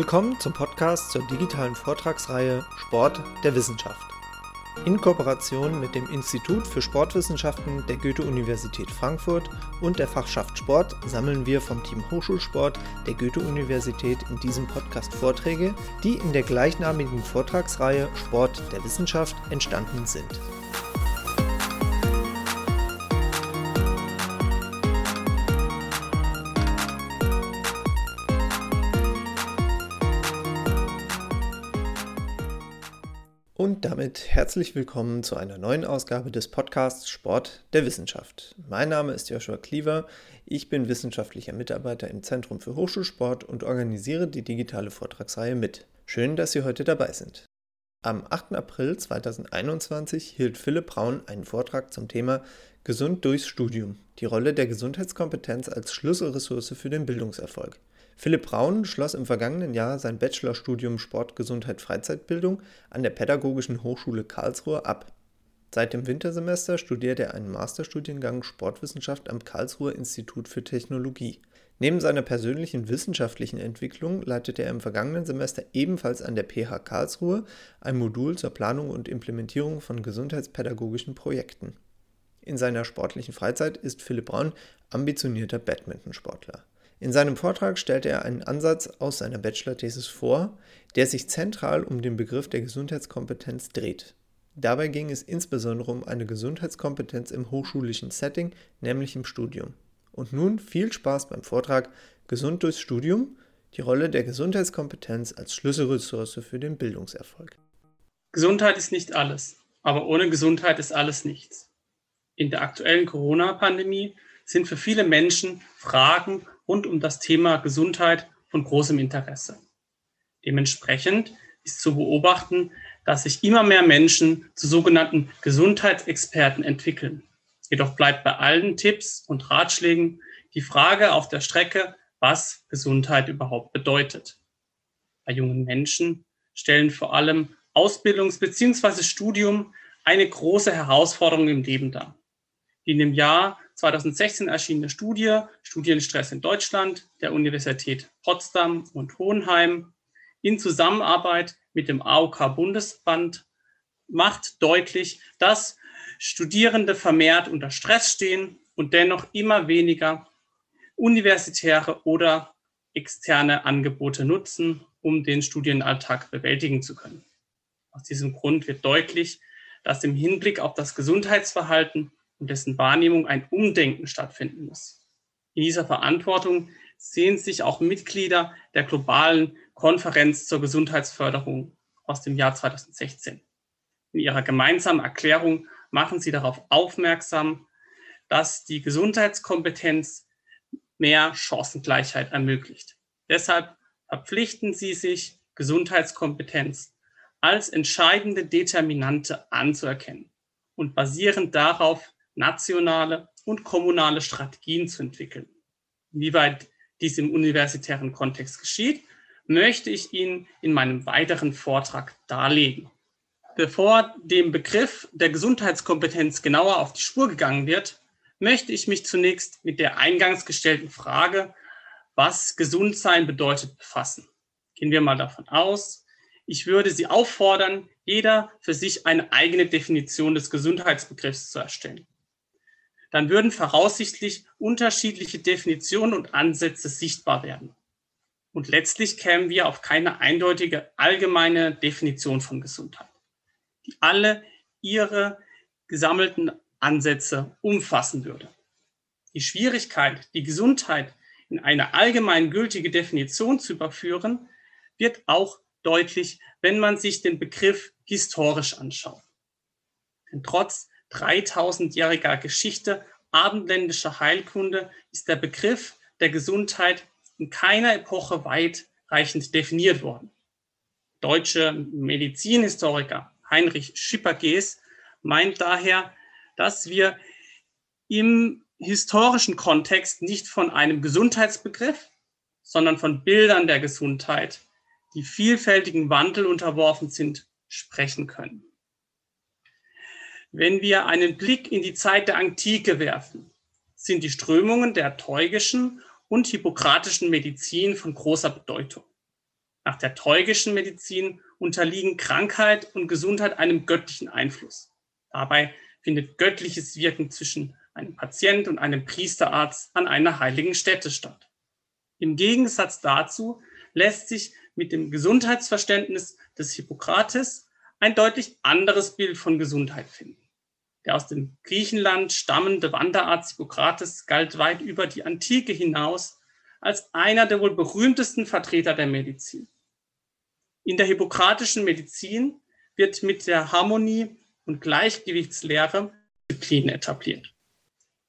Willkommen zum Podcast zur digitalen Vortragsreihe Sport der Wissenschaft. In Kooperation mit dem Institut für Sportwissenschaften der Goethe-Universität Frankfurt und der Fachschaft Sport sammeln wir vom Team Hochschulsport der Goethe-Universität in diesem Podcast Vorträge, die in der gleichnamigen Vortragsreihe Sport der Wissenschaft entstanden sind. Herzlich willkommen zu einer neuen Ausgabe des Podcasts Sport der Wissenschaft. Mein Name ist Joshua Cleaver, ich bin wissenschaftlicher Mitarbeiter im Zentrum für Hochschulsport und organisiere die digitale Vortragsreihe mit. Schön, dass Sie heute dabei sind. Am 8. April 2021 hielt Philipp Braun einen Vortrag zum Thema Gesund durchs Studium, die Rolle der Gesundheitskompetenz als Schlüsselressource für den Bildungserfolg. Philipp Braun schloss im vergangenen Jahr sein Bachelorstudium Sport, Gesundheit, Freizeitbildung an der Pädagogischen Hochschule Karlsruhe ab. Seit dem Wintersemester studiert er einen Masterstudiengang Sportwissenschaft am Karlsruher Institut für Technologie. Neben seiner persönlichen wissenschaftlichen Entwicklung leitete er im vergangenen Semester ebenfalls an der PH Karlsruhe ein Modul zur Planung und Implementierung von gesundheitspädagogischen Projekten. In seiner sportlichen Freizeit ist Philipp Braun ambitionierter Badmintonsportler. In seinem Vortrag stellte er einen Ansatz aus seiner Bachelor-Thesis vor, der sich zentral um den Begriff der Gesundheitskompetenz dreht. Dabei ging es insbesondere um eine Gesundheitskompetenz im hochschulischen Setting, nämlich im Studium. Und nun viel Spaß beim Vortrag Gesund durchs Studium, die Rolle der Gesundheitskompetenz als Schlüsselressource für den Bildungserfolg. Gesundheit ist nicht alles, aber ohne Gesundheit ist alles nichts. In der aktuellen Corona-Pandemie sind für viele Menschen Fragen rund um das Thema Gesundheit von großem Interesse. Dementsprechend ist zu beobachten, dass sich immer mehr Menschen zu sogenannten Gesundheitsexperten entwickeln. Jedoch bleibt bei allen Tipps und Ratschlägen die Frage auf der Strecke, was Gesundheit überhaupt bedeutet. Bei jungen Menschen stellen vor allem Ausbildungs- bzw. Studium eine große Herausforderung im Leben dar. Die in dem Jahr 2016 erschienene Studie Studienstress in Deutschland der Universität Potsdam und Hohenheim in Zusammenarbeit mit dem AOK Bundesband macht deutlich, dass Studierende vermehrt unter Stress stehen und dennoch immer weniger universitäre oder externe Angebote nutzen, um den Studienalltag bewältigen zu können. Aus diesem Grund wird deutlich, dass im Hinblick auf das Gesundheitsverhalten und dessen Wahrnehmung ein Umdenken stattfinden muss. In dieser Verantwortung sehen sich auch Mitglieder der globalen Konferenz zur Gesundheitsförderung aus dem Jahr 2016. In ihrer gemeinsamen Erklärung machen sie darauf aufmerksam, dass die Gesundheitskompetenz mehr Chancengleichheit ermöglicht. Deshalb verpflichten sie sich, Gesundheitskompetenz als entscheidende Determinante anzuerkennen und basierend darauf nationale und kommunale Strategien zu entwickeln. Inwieweit dies im universitären Kontext geschieht, möchte ich Ihnen in meinem weiteren Vortrag darlegen. Bevor dem Begriff der Gesundheitskompetenz genauer auf die Spur gegangen wird, möchte ich mich zunächst mit der eingangs gestellten Frage, was Gesundsein bedeutet, befassen. Gehen wir mal davon aus, ich würde Sie auffordern, jeder für sich eine eigene Definition des Gesundheitsbegriffs zu erstellen dann würden voraussichtlich unterschiedliche Definitionen und Ansätze sichtbar werden. Und letztlich kämen wir auf keine eindeutige allgemeine Definition von Gesundheit, die alle ihre gesammelten Ansätze umfassen würde. Die Schwierigkeit, die Gesundheit in eine allgemein gültige Definition zu überführen, wird auch deutlich, wenn man sich den Begriff historisch anschaut. Denn trotz 3000-jähriger Geschichte abendländischer Heilkunde ist der Begriff der Gesundheit in keiner Epoche weitreichend definiert worden. Deutsche Medizinhistoriker Heinrich Schippergees meint daher, dass wir im historischen Kontext nicht von einem Gesundheitsbegriff, sondern von Bildern der Gesundheit, die vielfältigen Wandel unterworfen sind, sprechen können. Wenn wir einen Blick in die Zeit der Antike werfen, sind die Strömungen der teugischen und hippokratischen Medizin von großer Bedeutung. Nach der teugischen Medizin unterliegen Krankheit und Gesundheit einem göttlichen Einfluss. Dabei findet göttliches Wirken zwischen einem Patient und einem Priesterarzt an einer heiligen Stätte statt. Im Gegensatz dazu lässt sich mit dem Gesundheitsverständnis des Hippokrates ein deutlich anderes Bild von Gesundheit finden. Der aus dem Griechenland stammende Wanderarzt Hippokrates galt weit über die Antike hinaus als einer der wohl berühmtesten Vertreter der Medizin. In der hippokratischen Medizin wird mit der Harmonie und Gleichgewichtslehre Disziplin etabliert.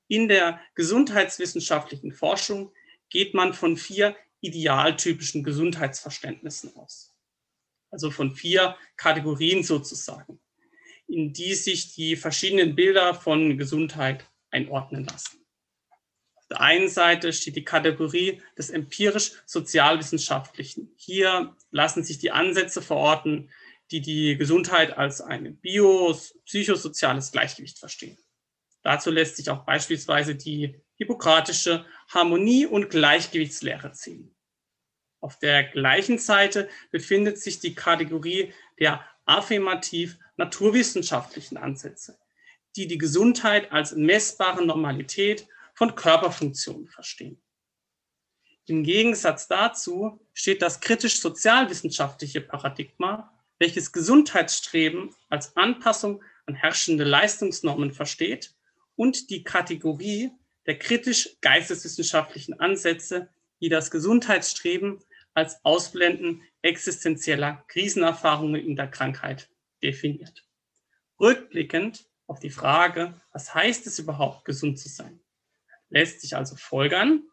In der gesundheitswissenschaftlichen Forschung geht man von vier idealtypischen Gesundheitsverständnissen aus. Also von vier Kategorien sozusagen, in die sich die verschiedenen Bilder von Gesundheit einordnen lassen der einen Seite steht die Kategorie des empirisch-sozialwissenschaftlichen. Hier lassen sich die Ansätze verorten, die die Gesundheit als ein bio-psychosoziales Gleichgewicht verstehen. Dazu lässt sich auch beispielsweise die hippokratische Harmonie- und Gleichgewichtslehre ziehen. Auf der gleichen Seite befindet sich die Kategorie der affirmativ-naturwissenschaftlichen Ansätze, die die Gesundheit als messbare Normalität von Körperfunktionen verstehen. Im Gegensatz dazu steht das kritisch-sozialwissenschaftliche Paradigma, welches Gesundheitsstreben als Anpassung an herrschende Leistungsnormen versteht und die Kategorie der kritisch-geisteswissenschaftlichen Ansätze, die das Gesundheitsstreben als Ausblenden existenzieller Krisenerfahrungen in der Krankheit definiert. Rückblickend auf die Frage, was heißt es überhaupt, gesund zu sein, lässt sich also folgern,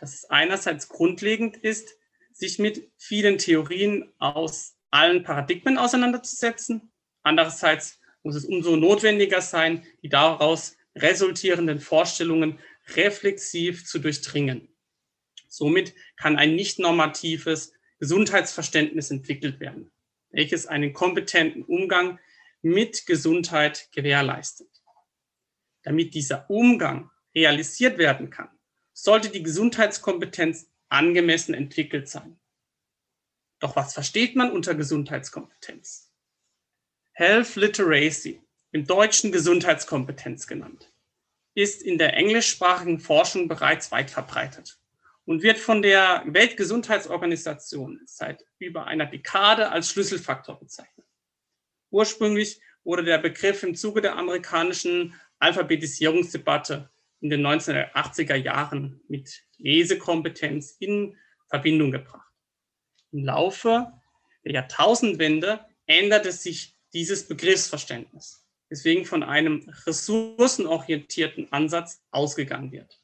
dass es einerseits grundlegend ist, sich mit vielen Theorien aus allen Paradigmen auseinanderzusetzen. Andererseits muss es umso notwendiger sein, die daraus resultierenden Vorstellungen reflexiv zu durchdringen. Somit kann ein nicht normatives Gesundheitsverständnis entwickelt werden, welches einen kompetenten Umgang mit Gesundheit gewährleistet. Damit dieser Umgang realisiert werden kann, sollte die Gesundheitskompetenz angemessen entwickelt sein. Doch was versteht man unter Gesundheitskompetenz? Health Literacy, im Deutschen Gesundheitskompetenz genannt, ist in der englischsprachigen Forschung bereits weit verbreitet und wird von der Weltgesundheitsorganisation seit über einer Dekade als Schlüsselfaktor bezeichnet. Ursprünglich wurde der Begriff im Zuge der amerikanischen Alphabetisierungsdebatte in den 1980er Jahren mit Lesekompetenz in Verbindung gebracht. Im Laufe der Jahrtausendwende änderte sich dieses Begriffsverständnis, weswegen von einem ressourcenorientierten Ansatz ausgegangen wird.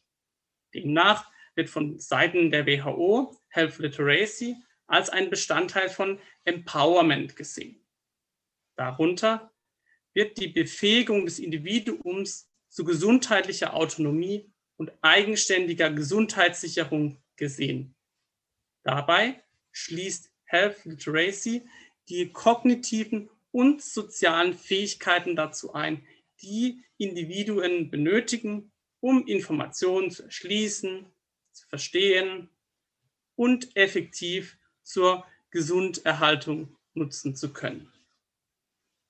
Demnach wird von Seiten der WHO Health Literacy als ein Bestandteil von Empowerment gesehen. Darunter wird die Befähigung des Individuums zu gesundheitlicher Autonomie und eigenständiger Gesundheitssicherung gesehen. Dabei schließt Health Literacy die kognitiven und sozialen Fähigkeiten dazu ein, die Individuen benötigen, um Informationen zu erschließen, zu verstehen und effektiv zur Gesunderhaltung nutzen zu können.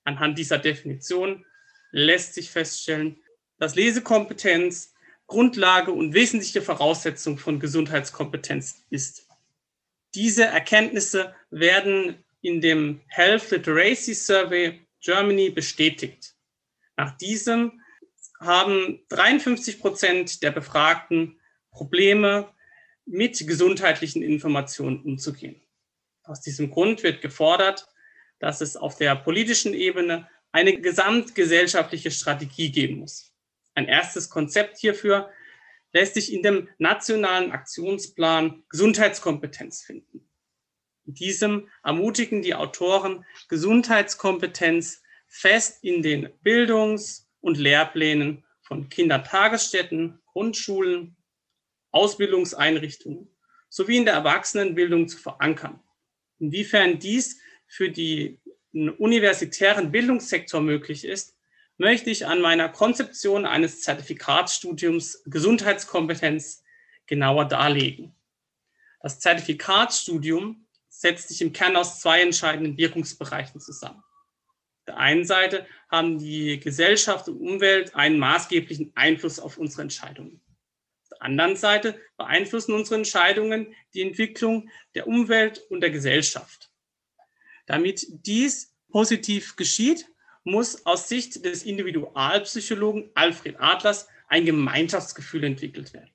Anhand dieser Definition lässt sich feststellen, dass Lesekompetenz Grundlage und wesentliche Voraussetzung von Gesundheitskompetenz ist. Diese Erkenntnisse werden in dem Health Literacy Survey Germany bestätigt. Nach diesem haben 53 Prozent der Befragten Probleme mit gesundheitlichen Informationen umzugehen. Aus diesem Grund wird gefordert, dass es auf der politischen Ebene eine gesamtgesellschaftliche Strategie geben muss. Ein erstes Konzept hierfür lässt sich in dem nationalen Aktionsplan Gesundheitskompetenz finden. In diesem ermutigen die Autoren, Gesundheitskompetenz fest in den Bildungs- und Lehrplänen von Kindertagesstätten, Grundschulen, Ausbildungseinrichtungen sowie in der Erwachsenenbildung zu verankern. Inwiefern dies für den universitären Bildungssektor möglich ist, möchte ich an meiner Konzeption eines Zertifikatsstudiums Gesundheitskompetenz genauer darlegen. Das Zertifikatsstudium setzt sich im Kern aus zwei entscheidenden Wirkungsbereichen zusammen. Auf der einen Seite haben die Gesellschaft und Umwelt einen maßgeblichen Einfluss auf unsere Entscheidungen. Anderen Seite beeinflussen unsere Entscheidungen die Entwicklung der Umwelt und der Gesellschaft. Damit dies positiv geschieht, muss aus Sicht des Individualpsychologen Alfred Adlers ein Gemeinschaftsgefühl entwickelt werden.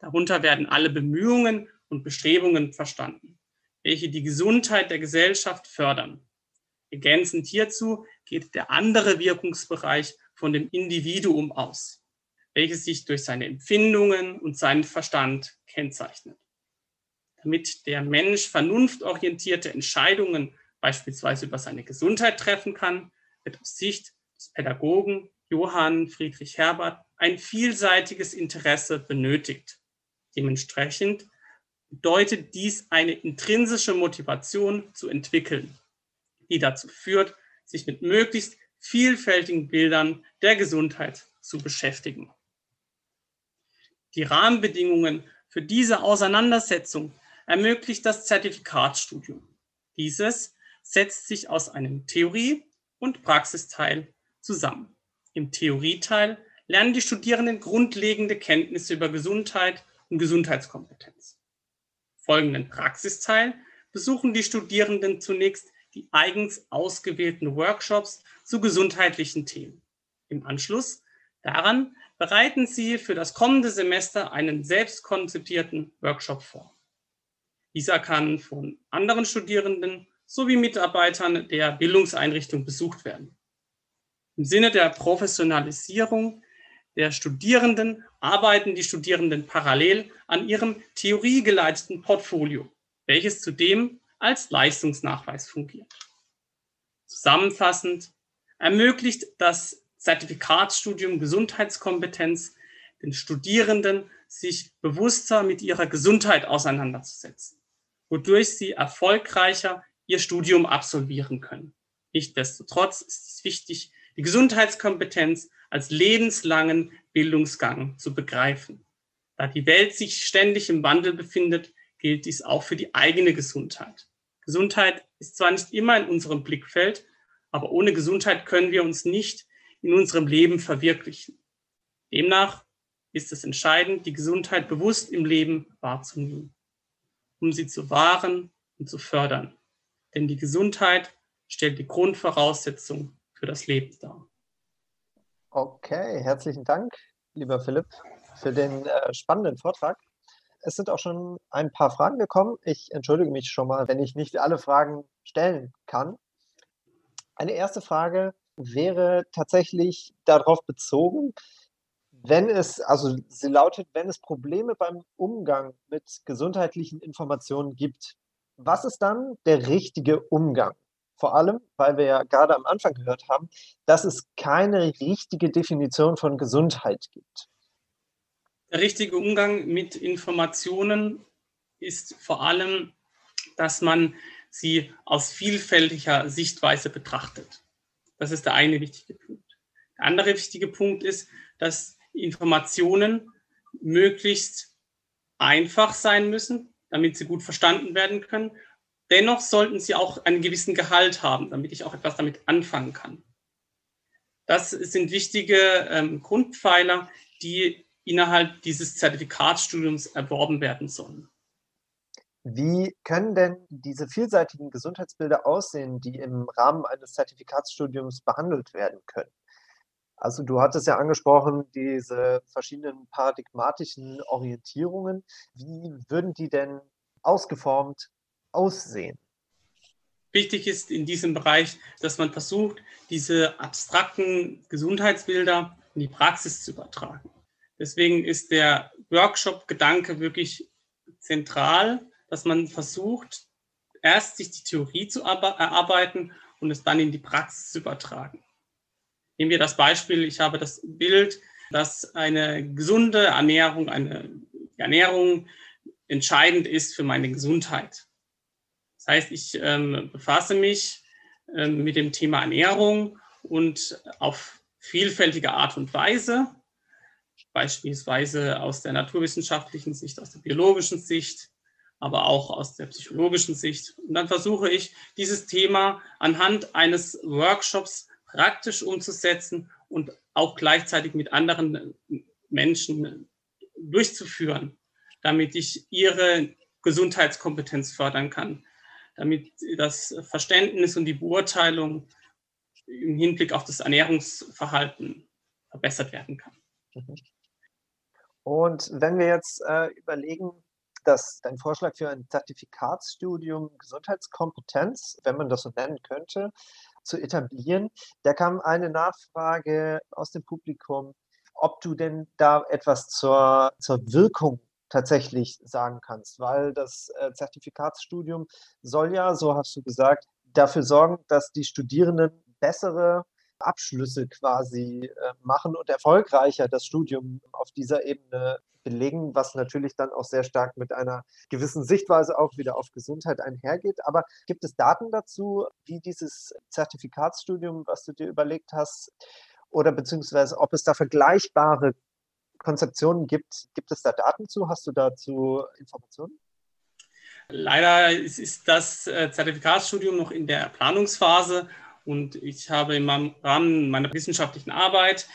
Darunter werden alle Bemühungen und Bestrebungen verstanden, welche die Gesundheit der Gesellschaft fördern. Ergänzend hierzu geht der andere Wirkungsbereich von dem Individuum aus, welches sich durch seine Empfindungen und seinen Verstand kennzeichnet. Damit der Mensch vernunftorientierte Entscheidungen beispielsweise über seine Gesundheit treffen kann, wird aus Sicht des Pädagogen Johann Friedrich Herbert ein vielseitiges Interesse benötigt. Dementsprechend bedeutet dies eine intrinsische Motivation zu entwickeln, die dazu führt, sich mit möglichst vielfältigen Bildern der Gesundheit zu beschäftigen. Die Rahmenbedingungen für diese Auseinandersetzung ermöglicht das Zertifikatsstudium. Dieses setzt sich aus einem Theorie- und Praxisteil zusammen. Im Theorieteil lernen die Studierenden grundlegende Kenntnisse über Gesundheit und Gesundheitskompetenz. Folgenden Praxisteil besuchen die Studierenden zunächst die eigens ausgewählten Workshops zu gesundheitlichen Themen. Im Anschluss daran bereiten sie für das kommende Semester einen selbst konzipierten Workshop vor. Dieser kann von anderen Studierenden sowie Mitarbeitern der Bildungseinrichtung besucht werden. Im Sinne der Professionalisierung der Studierenden arbeiten die Studierenden parallel an ihrem theoriegeleiteten Portfolio, welches zudem als Leistungsnachweis fungiert. Zusammenfassend ermöglicht das Zertifikatsstudium Gesundheitskompetenz den Studierenden, sich bewusster mit ihrer Gesundheit auseinanderzusetzen, wodurch sie erfolgreicher ihr Studium absolvieren können. Nichtsdestotrotz ist es wichtig, die Gesundheitskompetenz als lebenslangen Bildungsgang zu begreifen. Da die Welt sich ständig im Wandel befindet, gilt dies auch für die eigene Gesundheit. Gesundheit ist zwar nicht immer in unserem Blickfeld, aber ohne Gesundheit können wir uns nicht in unserem Leben verwirklichen. Demnach ist es entscheidend, die Gesundheit bewusst im Leben wahrzunehmen, um sie zu wahren und zu fördern. Denn die Gesundheit stellt die Grundvoraussetzung für das Leben dar. Okay, herzlichen Dank, lieber Philipp, für den äh, spannenden Vortrag. Es sind auch schon ein paar Fragen gekommen. Ich entschuldige mich schon mal, wenn ich nicht alle Fragen stellen kann. Eine erste Frage wäre tatsächlich darauf bezogen, wenn es, also sie lautet, wenn es Probleme beim Umgang mit gesundheitlichen Informationen gibt, was ist dann der richtige Umgang? Vor allem, weil wir ja gerade am Anfang gehört haben, dass es keine richtige Definition von Gesundheit gibt. Der richtige Umgang mit Informationen ist vor allem, dass man sie aus vielfältiger Sichtweise betrachtet. Das ist der eine wichtige Punkt. Der andere wichtige Punkt ist, dass Informationen möglichst einfach sein müssen, damit sie gut verstanden werden können. Dennoch sollten sie auch einen gewissen Gehalt haben, damit ich auch etwas damit anfangen kann. Das sind wichtige ähm, Grundpfeiler, die innerhalb dieses Zertifikatsstudiums erworben werden sollen. Wie können denn diese vielseitigen Gesundheitsbilder aussehen, die im Rahmen eines Zertifikatsstudiums behandelt werden können? Also du hattest ja angesprochen, diese verschiedenen paradigmatischen Orientierungen. Wie würden die denn ausgeformt aussehen? Wichtig ist in diesem Bereich, dass man versucht, diese abstrakten Gesundheitsbilder in die Praxis zu übertragen. Deswegen ist der Workshop-Gedanke wirklich zentral, dass man versucht, erst sich die Theorie zu erarbeiten und es dann in die Praxis zu übertragen. Nehmen wir das Beispiel, ich habe das Bild, dass eine gesunde Ernährung, eine Ernährung entscheidend ist für meine Gesundheit. Das heißt, ich ähm, befasse mich ähm, mit dem Thema Ernährung und auf vielfältige Art und Weise, beispielsweise aus der naturwissenschaftlichen Sicht, aus der biologischen Sicht, aber auch aus der psychologischen Sicht. Und dann versuche ich, dieses Thema anhand eines Workshops praktisch umzusetzen und auch gleichzeitig mit anderen Menschen durchzuführen, damit ich ihre Gesundheitskompetenz fördern kann, damit das Verständnis und die Beurteilung im Hinblick auf das Ernährungsverhalten verbessert werden kann. Mhm. Und wenn wir jetzt äh, überlegen, dass dein Vorschlag für ein Zertifikatsstudium Gesundheitskompetenz, wenn man das so nennen könnte, zu etablieren, da kam eine Nachfrage aus dem Publikum, ob du denn da etwas zur, zur Wirkung tatsächlich sagen kannst, weil das äh, Zertifikatsstudium soll ja, so hast du gesagt, dafür sorgen, dass die Studierenden bessere Abschlüsse quasi äh, machen und erfolgreicher das Studium auf dieser Ebene belegen, was natürlich dann auch sehr stark mit einer gewissen Sichtweise auch wieder auf Gesundheit einhergeht. Aber gibt es Daten dazu, wie dieses Zertifikatsstudium, was du dir überlegt hast, oder beziehungsweise ob es da vergleichbare Konzeptionen gibt? Gibt es da Daten zu? Hast du dazu Informationen? Leider ist das äh, Zertifikatsstudium noch in der Planungsphase und ich habe im Rahmen meiner wissenschaftlichen Arbeit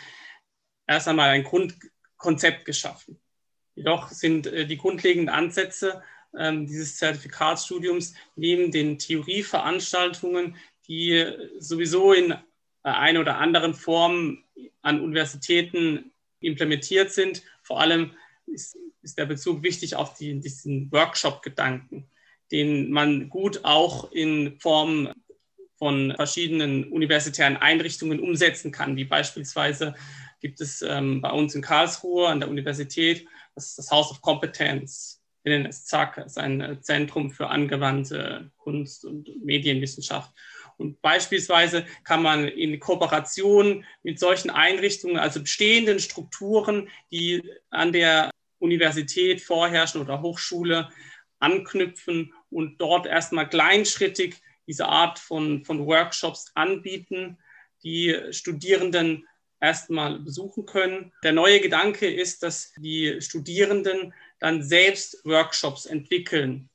erst einmal ein Grundkonzept geschaffen. Jedoch sind äh, die grundlegenden Ansätze ähm, dieses Zertifikatsstudiums neben den Theorieveranstaltungen, die sowieso in äh, einer oder anderen Form an Universitäten implementiert sind, vor allem ist, ist der Bezug wichtig auf die, diesen Workshop-Gedanken, den man gut auch in Form von verschiedenen universitären Einrichtungen umsetzen kann, wie beispielsweise gibt es ähm, bei uns in Karlsruhe an der Universität das, das House of Competence. Wir nennen es ZAK, ist ein äh, Zentrum für angewandte Kunst- und Medienwissenschaft. Und beispielsweise kann man in Kooperation mit solchen Einrichtungen, also bestehenden Strukturen, die an der Universität vorherrschen oder Hochschule, anknüpfen und dort erstmal kleinschrittig diese Art von, von Workshops anbieten, die Studierenden erstmal besuchen können. Der neue Gedanke ist, dass die Studierenden dann selbst Workshops entwickeln,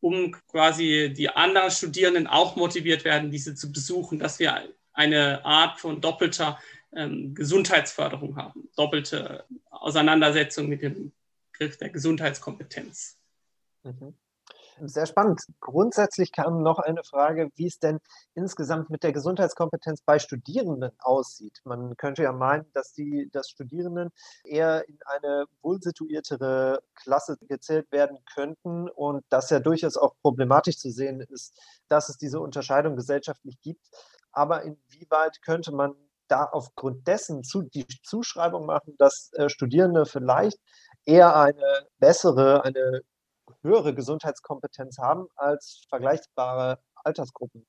um quasi die anderen Studierenden auch motiviert werden, diese zu besuchen, dass wir eine Art von doppelter ähm, Gesundheitsförderung haben, doppelte Auseinandersetzung mit dem Begriff der Gesundheitskompetenz. Mhm. Sehr spannend. Grundsätzlich kam noch eine Frage, wie es denn insgesamt mit der Gesundheitskompetenz bei Studierenden aussieht. Man könnte ja meinen, dass die dass Studierenden eher in eine wohlsituiertere Klasse gezählt werden könnten und dass ja durchaus auch problematisch zu sehen ist, dass es diese Unterscheidung gesellschaftlich gibt. Aber inwieweit könnte man da aufgrund dessen zu, die Zuschreibung machen, dass äh, Studierende vielleicht eher eine bessere, eine höhere Gesundheitskompetenz haben als vergleichbare Altersgruppen.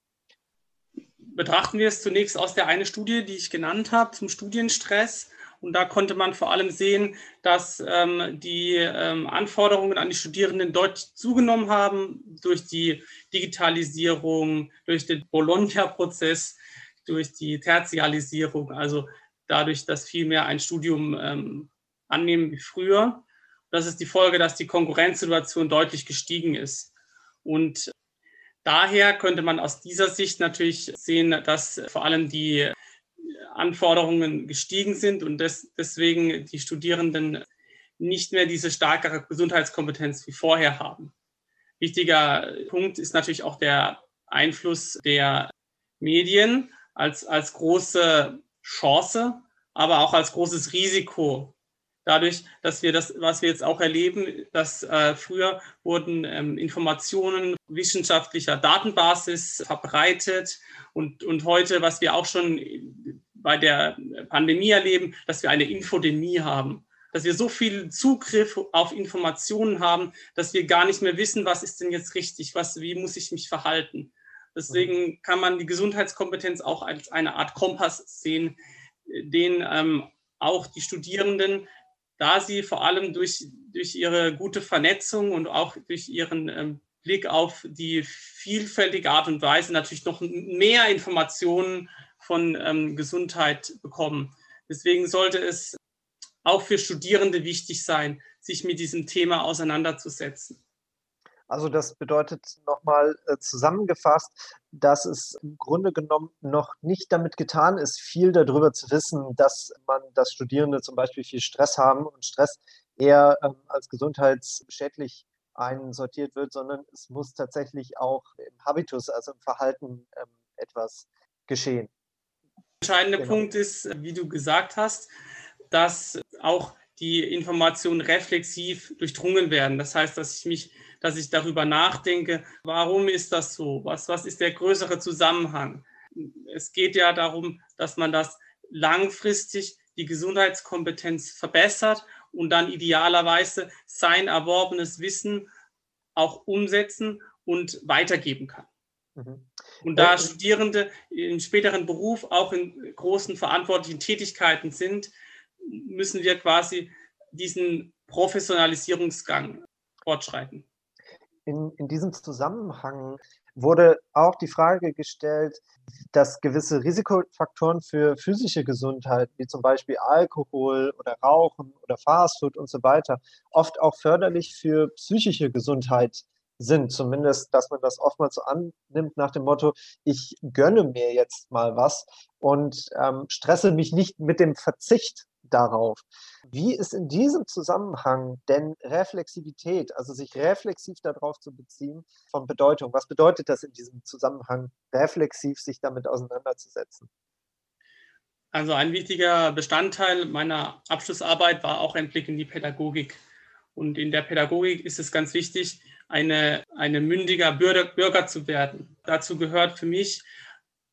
Betrachten wir es zunächst aus der einen Studie, die ich genannt habe, zum Studienstress. Und da konnte man vor allem sehen, dass ähm, die ähm, Anforderungen an die Studierenden deutlich zugenommen haben durch die Digitalisierung, durch den Bologna-Prozess, durch die Tertialisierung, also dadurch, dass viel mehr ein Studium ähm, annehmen wie früher. Das ist die Folge, dass die Konkurrenzsituation deutlich gestiegen ist. Und daher könnte man aus dieser Sicht natürlich sehen, dass vor allem die Anforderungen gestiegen sind und des, deswegen die Studierenden nicht mehr diese starke Gesundheitskompetenz wie vorher haben. Wichtiger Punkt ist natürlich auch der Einfluss der Medien als, als große Chance, aber auch als großes Risiko dadurch, dass wir das, was wir jetzt auch erleben, dass äh, früher wurden ähm, Informationen wissenschaftlicher Datenbasis verbreitet und, und heute, was wir auch schon bei der Pandemie erleben, dass wir eine Infodemie haben dass wir so viel Zugriff auf Informationen haben, dass wir gar nicht mehr wissen, was ist denn jetzt richtig, was, wie muss ich mich verhalten. Deswegen kann man die Gesundheitskompetenz auch als eine Art Kompass sehen, den ähm, auch die Studierenden da sie vor allem durch, durch ihre gute Vernetzung und auch durch ihren ähm, Blick auf die vielfältige Art und Weise natürlich noch mehr Informationen von ähm, Gesundheit bekommen. Deswegen sollte es auch für Studierende wichtig sein, sich mit diesem Thema auseinanderzusetzen. Also das bedeutet nochmal äh, zusammengefasst, dass es im Grunde genommen noch nicht damit getan ist, viel darüber zu wissen, dass man, dass Studierende zum Beispiel viel Stress haben und Stress eher ähm, als gesundheitsschädlich einsortiert wird, sondern es muss tatsächlich auch im Habitus, also im Verhalten ähm, etwas geschehen. Der entscheidende genau. Punkt ist, wie du gesagt hast, dass auch die Informationen reflexiv durchdrungen werden. Das heißt, dass ich mich, dass ich darüber nachdenke, warum ist das so? Was, was ist der größere Zusammenhang? Es geht ja darum, dass man das langfristig die Gesundheitskompetenz verbessert und dann idealerweise sein erworbenes Wissen auch umsetzen und weitergeben kann. Mhm. Und da Studierende im späteren Beruf auch in großen verantwortlichen Tätigkeiten sind, müssen wir quasi diesen Professionalisierungsgang fortschreiten. In, in diesem Zusammenhang wurde auch die Frage gestellt, dass gewisse Risikofaktoren für physische Gesundheit, wie zum Beispiel Alkohol oder Rauchen oder Fastfood und so weiter, oft auch förderlich für psychische Gesundheit sind. Zumindest, dass man das oftmals so annimmt nach dem Motto, ich gönne mir jetzt mal was und ähm, stresse mich nicht mit dem Verzicht darauf. Wie ist in diesem Zusammenhang denn Reflexivität, also sich reflexiv darauf zu beziehen, von Bedeutung? Was bedeutet das in diesem Zusammenhang, reflexiv sich damit auseinanderzusetzen? Also ein wichtiger Bestandteil meiner Abschlussarbeit war auch ein Blick in die Pädagogik. Und in der Pädagogik ist es ganz wichtig, eine, eine mündiger Bürger, Bürger zu werden. Dazu gehört für mich,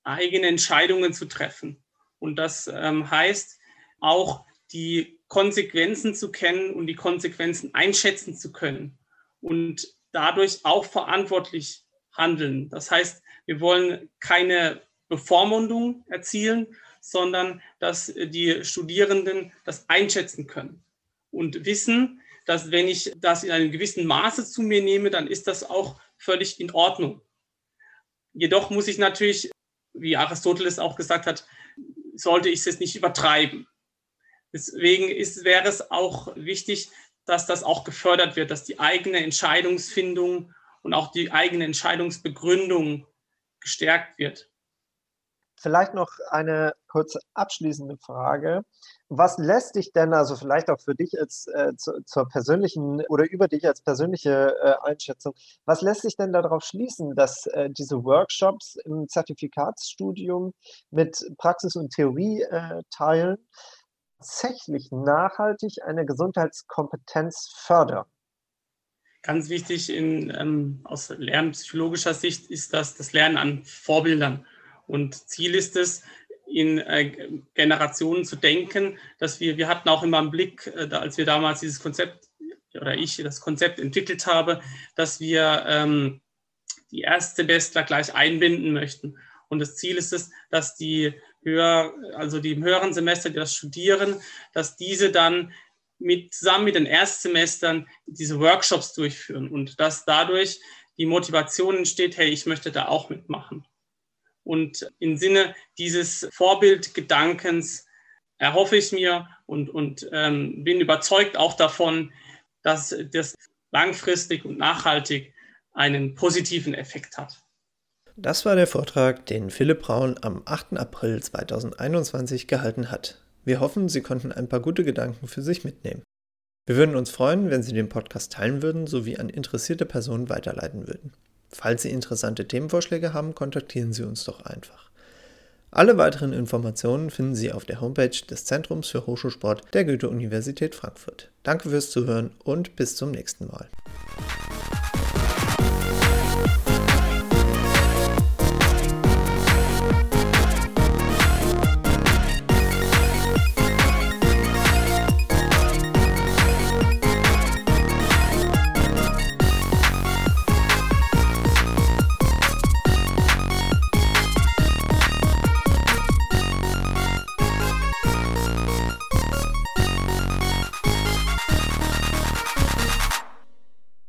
eigene Entscheidungen zu treffen. Und das ähm, heißt, auch die Konsequenzen zu kennen und die Konsequenzen einschätzen zu können und dadurch auch verantwortlich handeln. Das heißt, wir wollen keine Bevormundung erzielen, sondern dass die Studierenden das einschätzen können und wissen, dass wenn ich das in einem gewissen Maße zu mir nehme, dann ist das auch völlig in Ordnung. Jedoch muss ich natürlich, wie Aristoteles auch gesagt hat, sollte ich es nicht übertreiben. Deswegen ist, wäre es auch wichtig, dass das auch gefördert wird, dass die eigene Entscheidungsfindung und auch die eigene Entscheidungsbegründung gestärkt wird. Vielleicht noch eine kurze abschließende Frage. Was lässt dich denn, also vielleicht auch für dich als äh, zu, zur persönlichen oder über dich als persönliche äh, Einschätzung, was lässt sich denn darauf schließen, dass äh, diese Workshops im Zertifikatsstudium mit Praxis und Theorie äh, teilen, tatsächlich nachhaltig eine Gesundheitskompetenz fördern? Ganz wichtig in, ähm, aus lernpsychologischer Sicht ist das das Lernen an Vorbildern. Und Ziel ist es, in äh, Generationen zu denken, dass wir, wir hatten auch immer einen Blick, äh, als wir damals dieses Konzept oder ich das Konzept entwickelt habe, dass wir ähm, die Erstsemestler gleich einbinden möchten. Und das Ziel ist es, dass die höher, also die im höheren Semester, die das studieren, dass diese dann mit, zusammen mit den Erstsemestern diese Workshops durchführen und dass dadurch die Motivation entsteht, hey, ich möchte da auch mitmachen. Und im Sinne dieses Vorbildgedankens erhoffe ich mir und, und ähm, bin überzeugt auch davon, dass das langfristig und nachhaltig einen positiven Effekt hat. Das war der Vortrag, den Philipp Braun am 8. April 2021 gehalten hat. Wir hoffen, Sie konnten ein paar gute Gedanken für sich mitnehmen. Wir würden uns freuen, wenn Sie den Podcast teilen würden sowie an interessierte Personen weiterleiten würden. Falls Sie interessante Themenvorschläge haben, kontaktieren Sie uns doch einfach. Alle weiteren Informationen finden Sie auf der Homepage des Zentrums für Hochschulsport der Goethe-Universität Frankfurt. Danke fürs Zuhören und bis zum nächsten Mal.